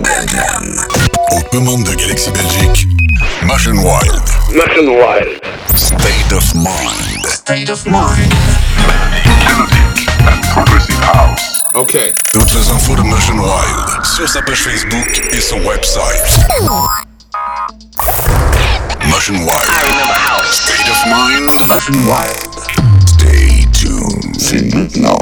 Bergman. Aux commandes de Galaxy Belgique, Motion Wild. Motion Wild. State of Mind. State of Mind. Melodic and Progressive House. Okay. Toutes les infos de Motion Wild sur sa page Facebook et son website. Motion Wild. I remember house. State of Mind. Motion Wild. Stay tuned. C'est maintenant.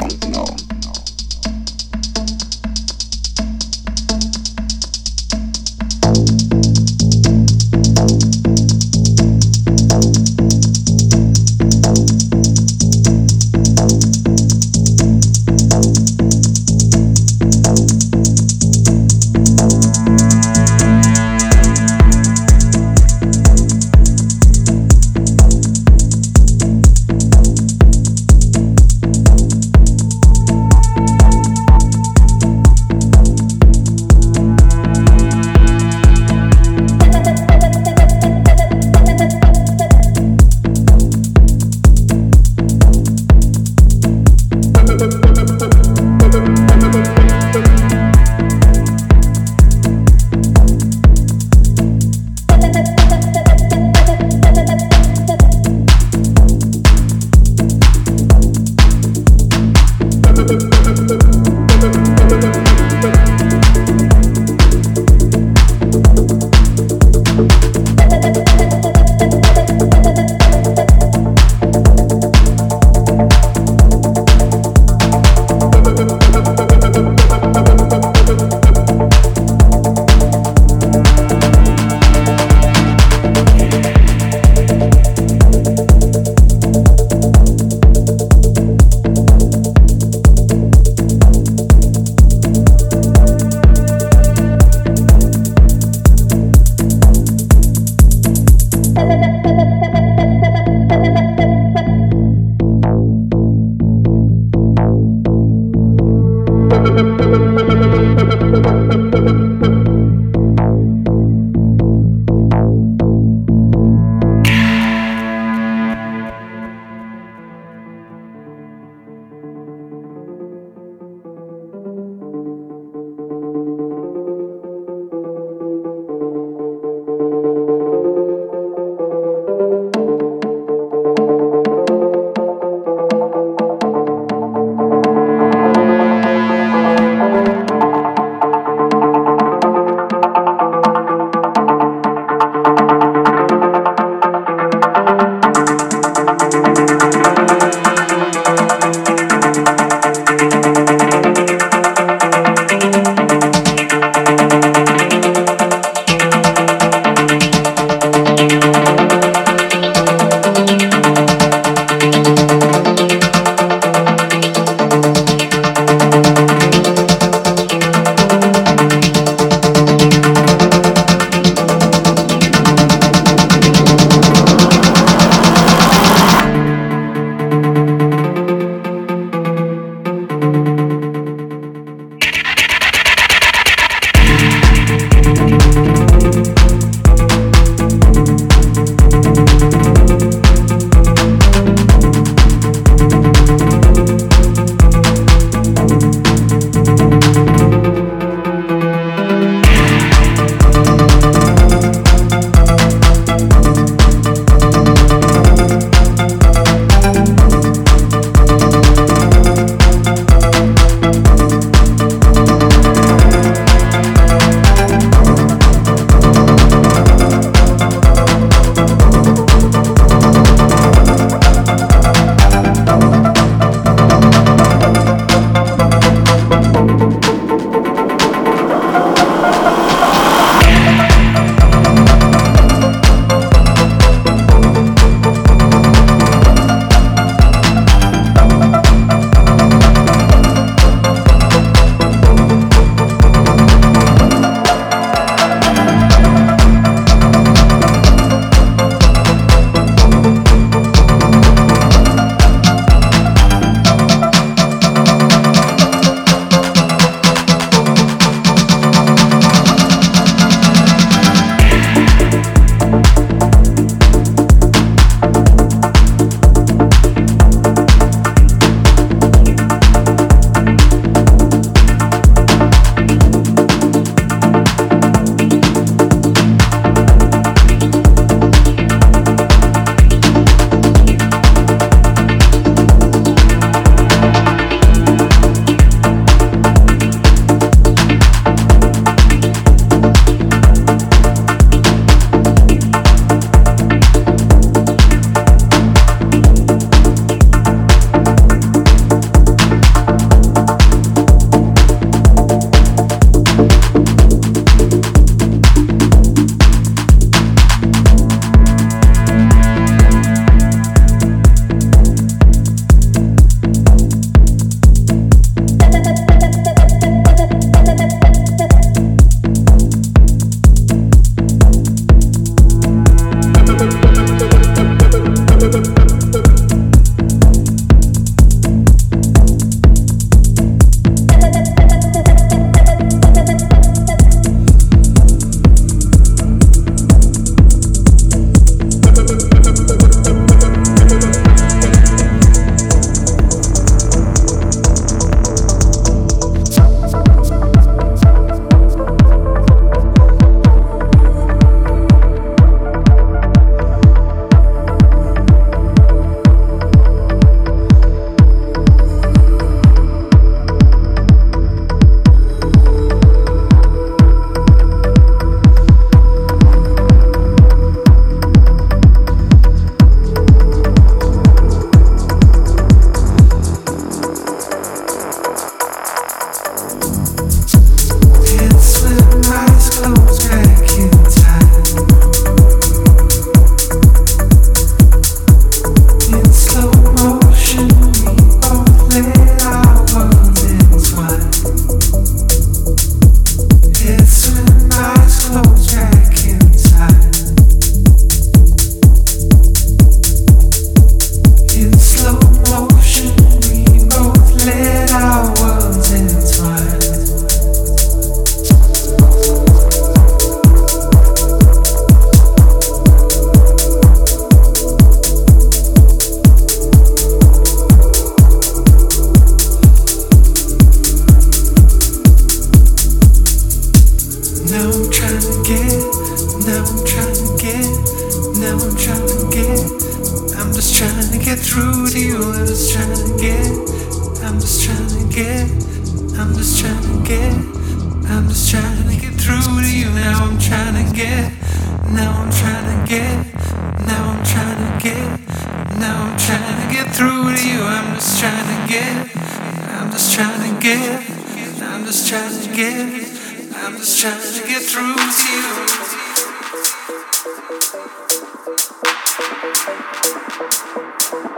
I'm just trying to get through to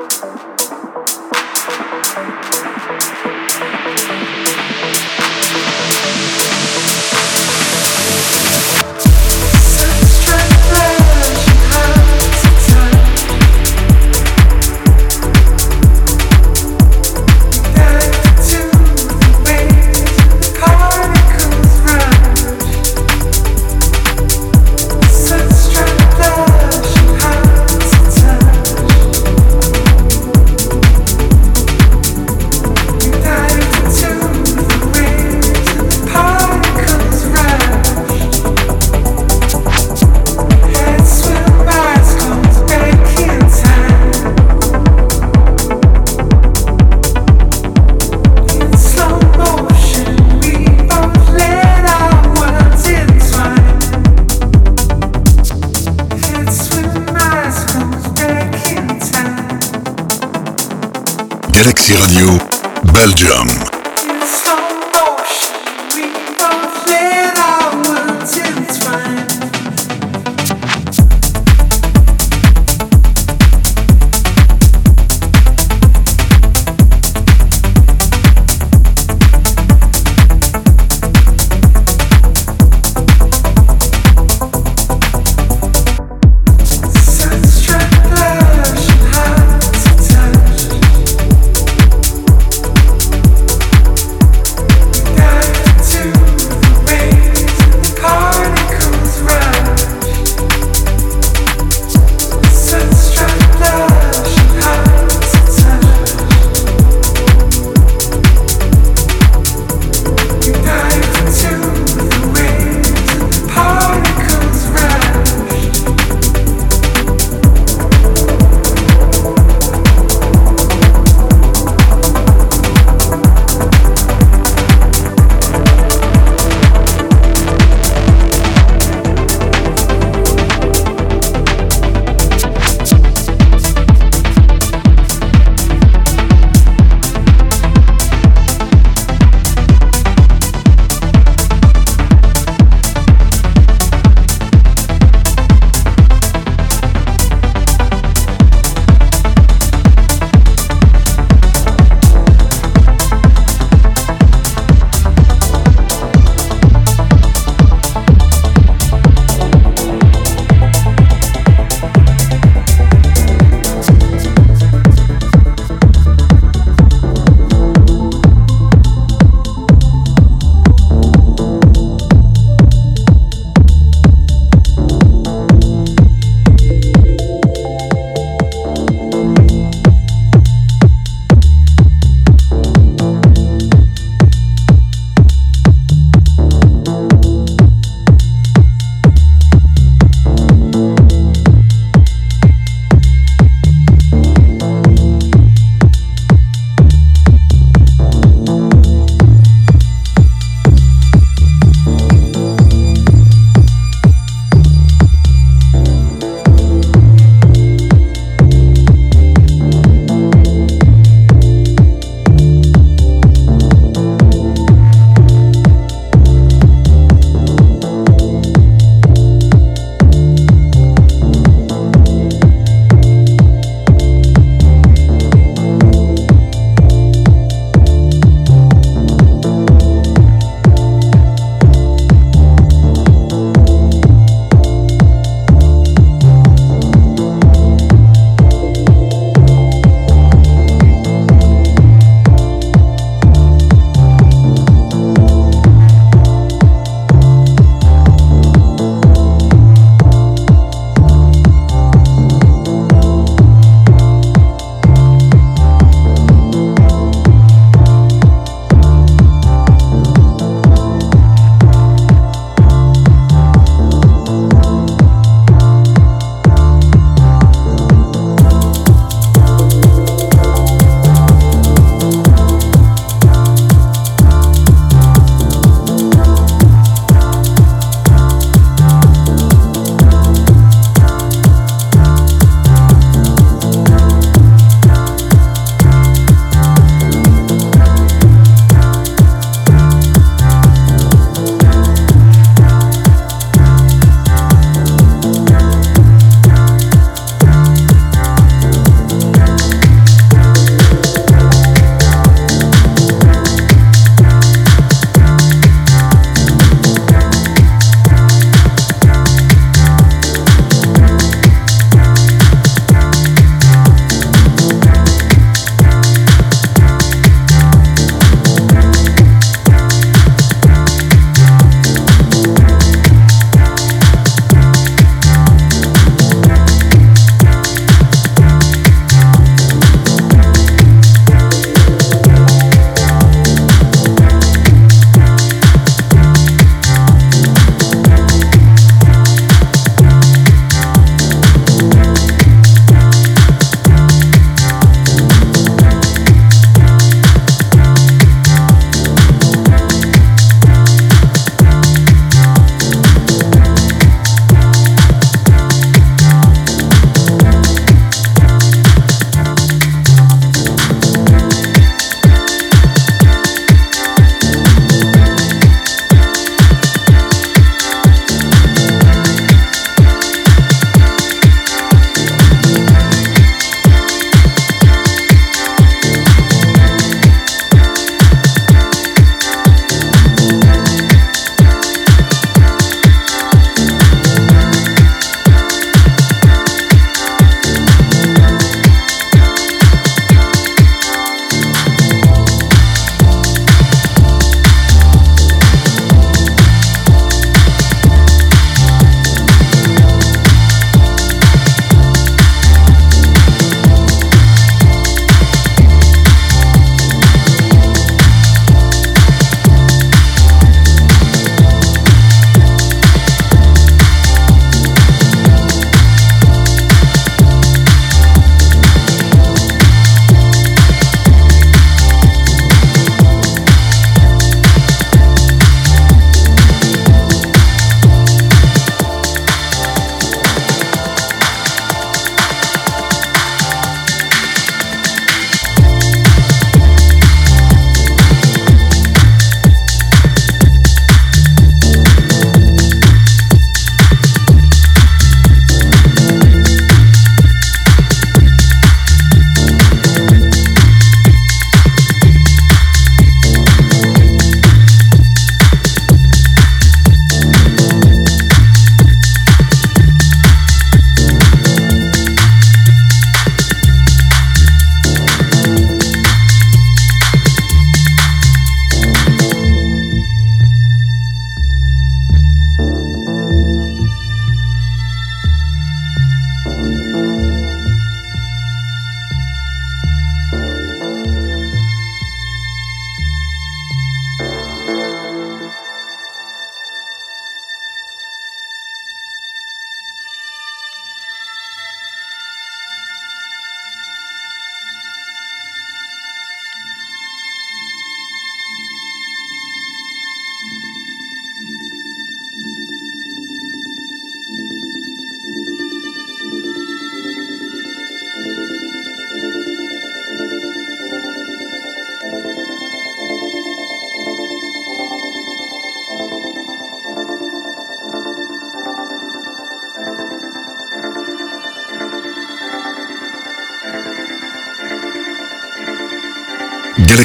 you. you. Galaxy Radio, Belgium.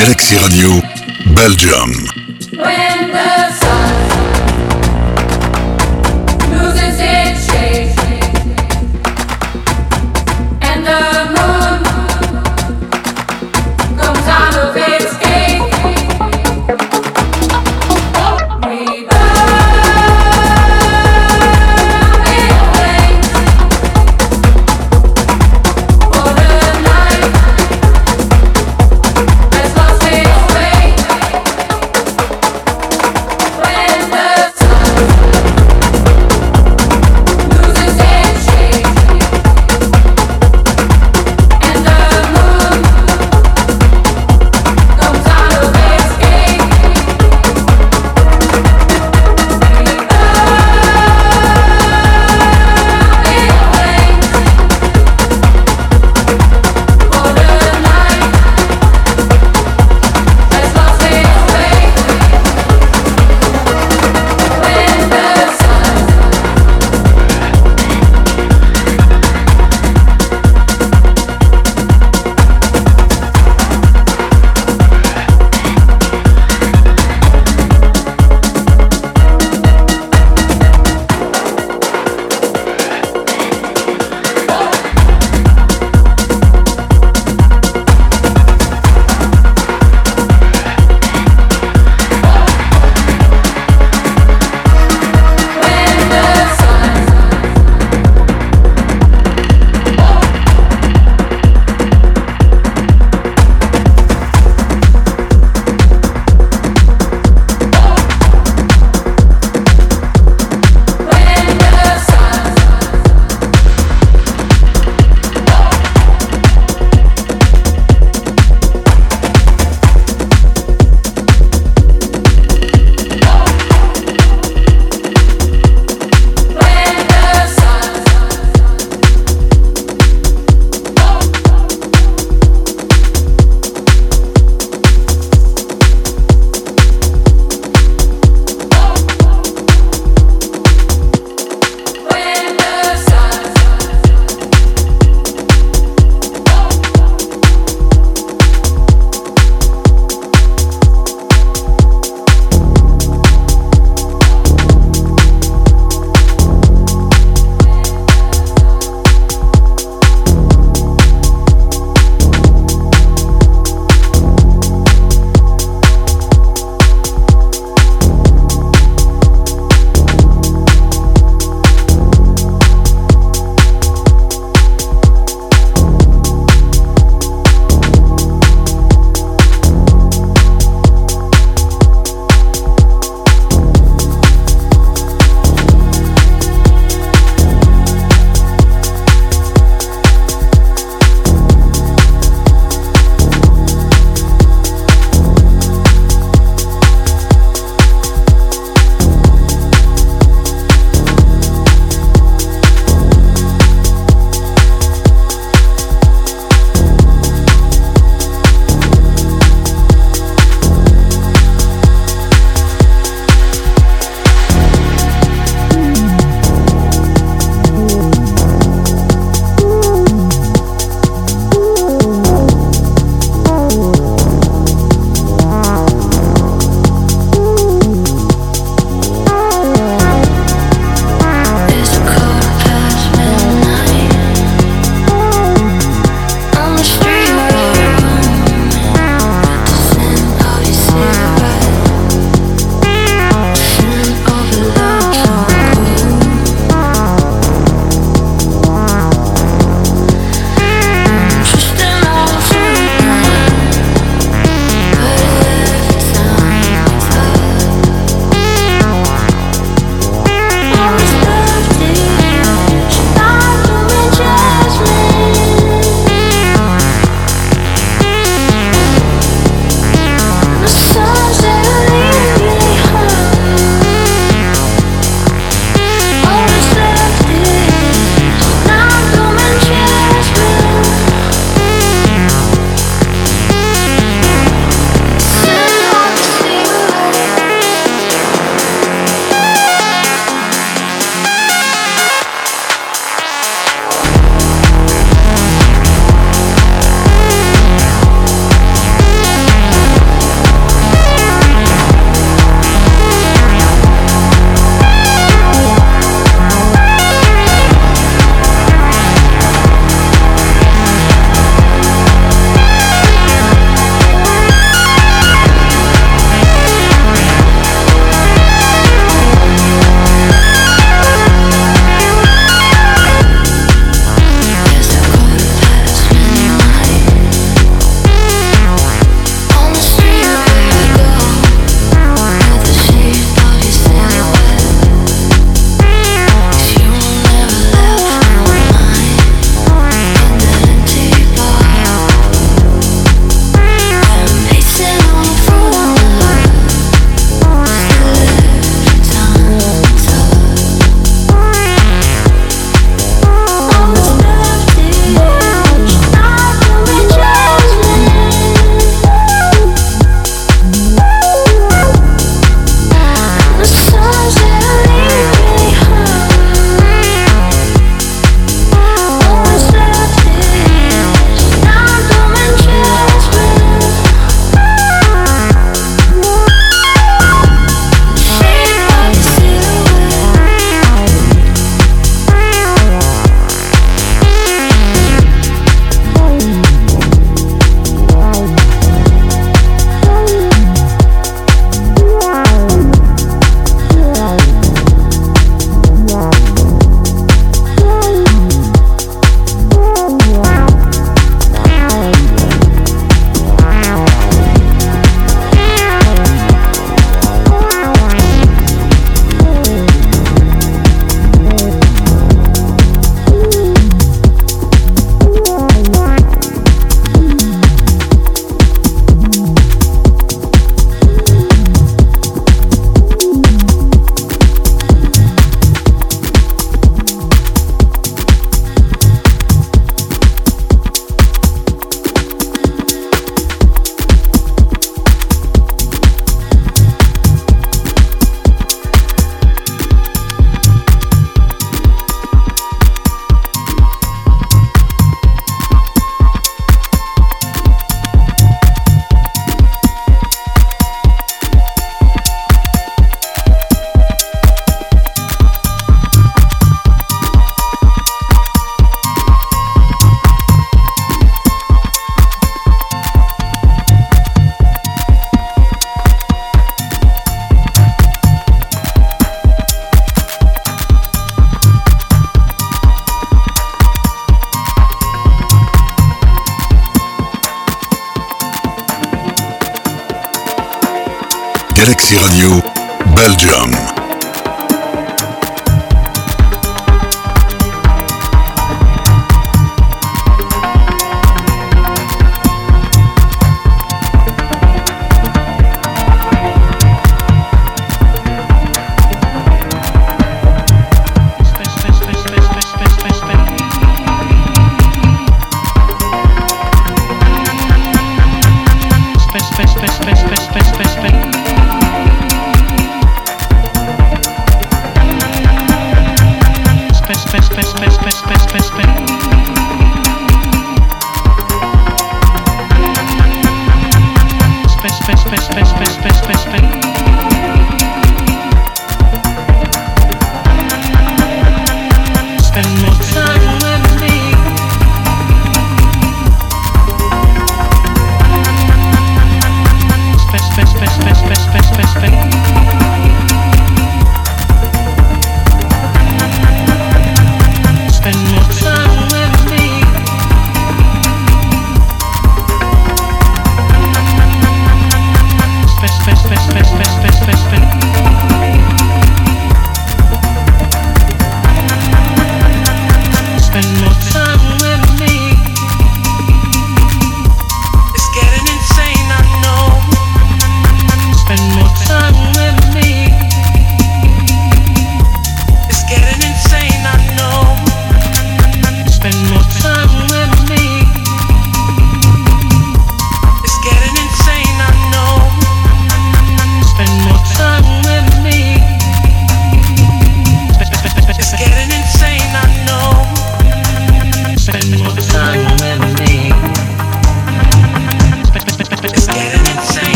Galaxy Radio, Belgium.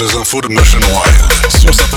les infos de Motion Wild sur sa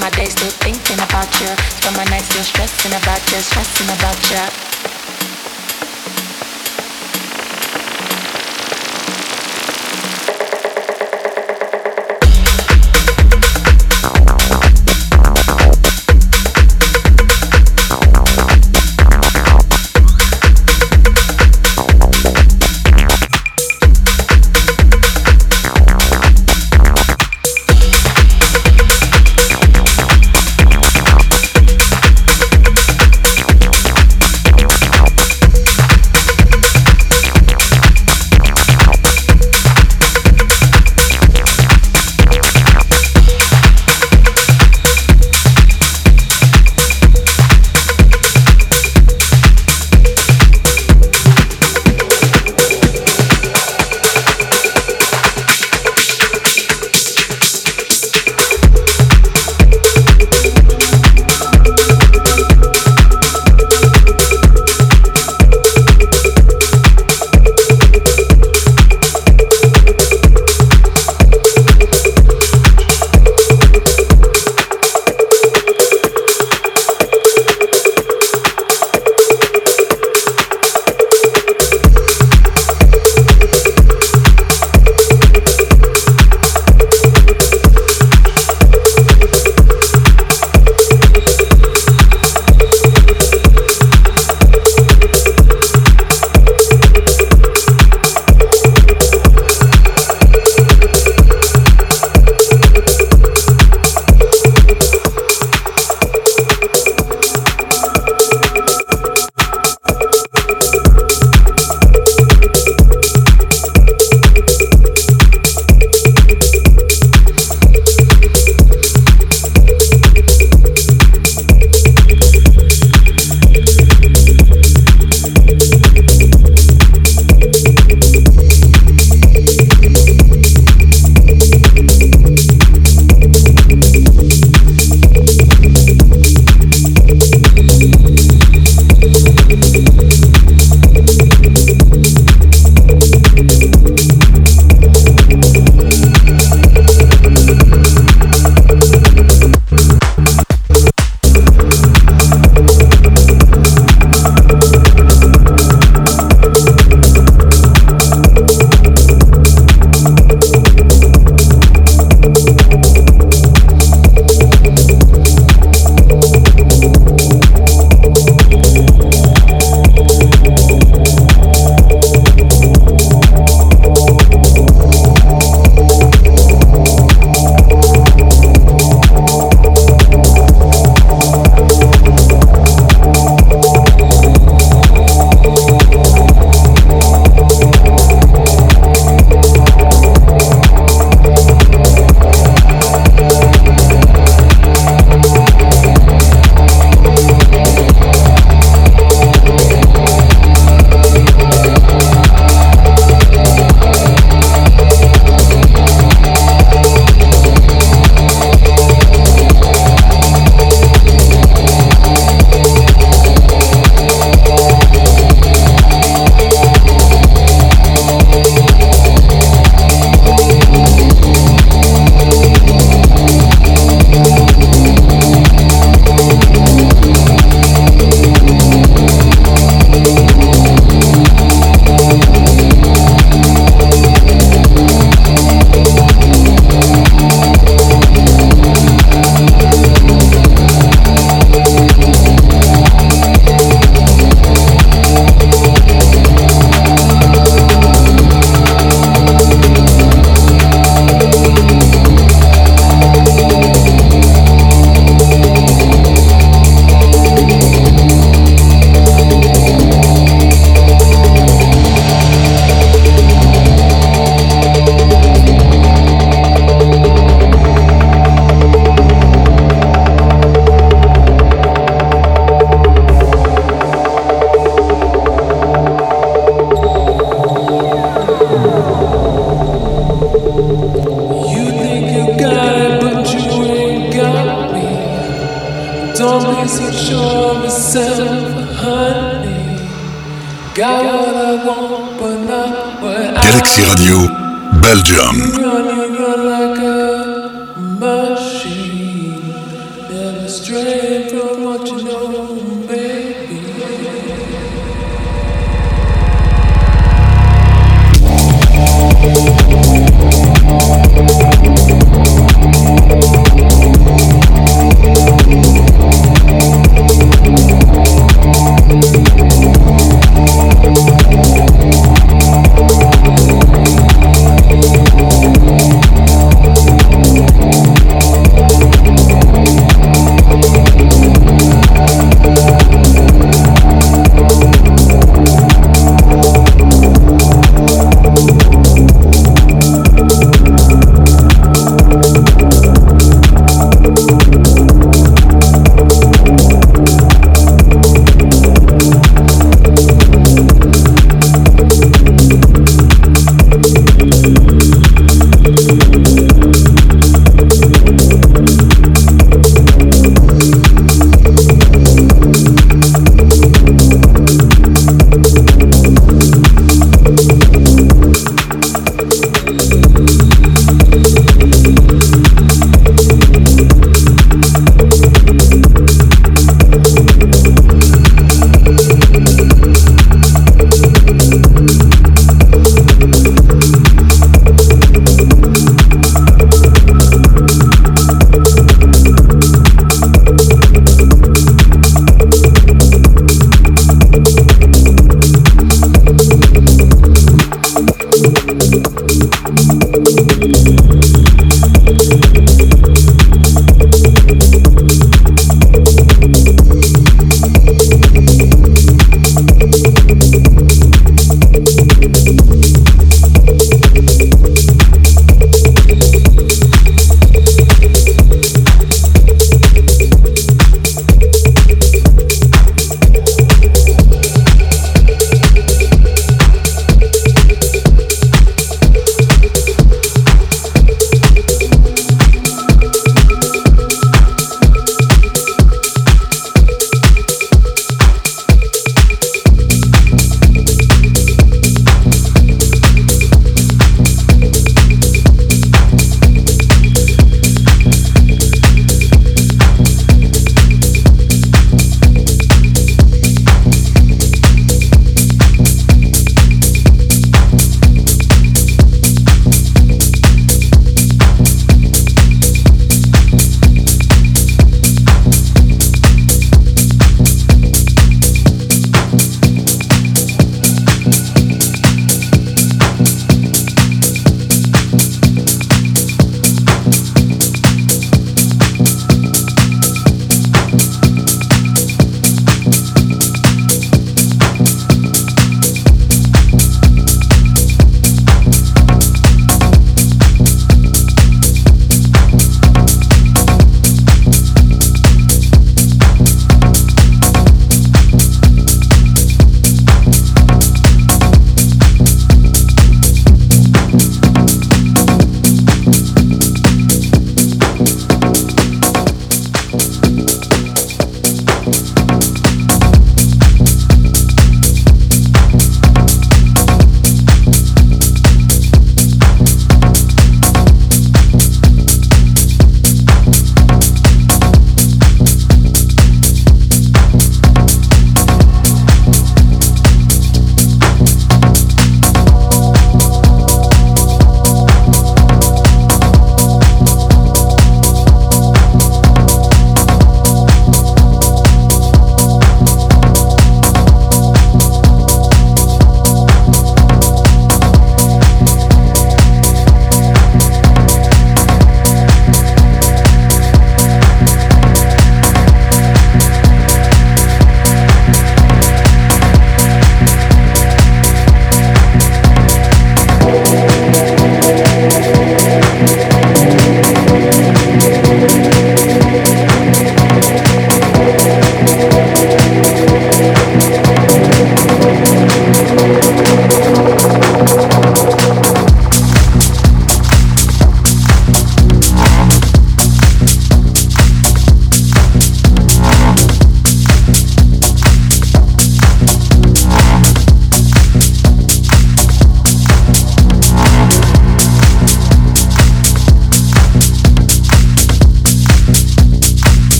My days still thinking about you. Spend my nights still stressing about you, stressing about you.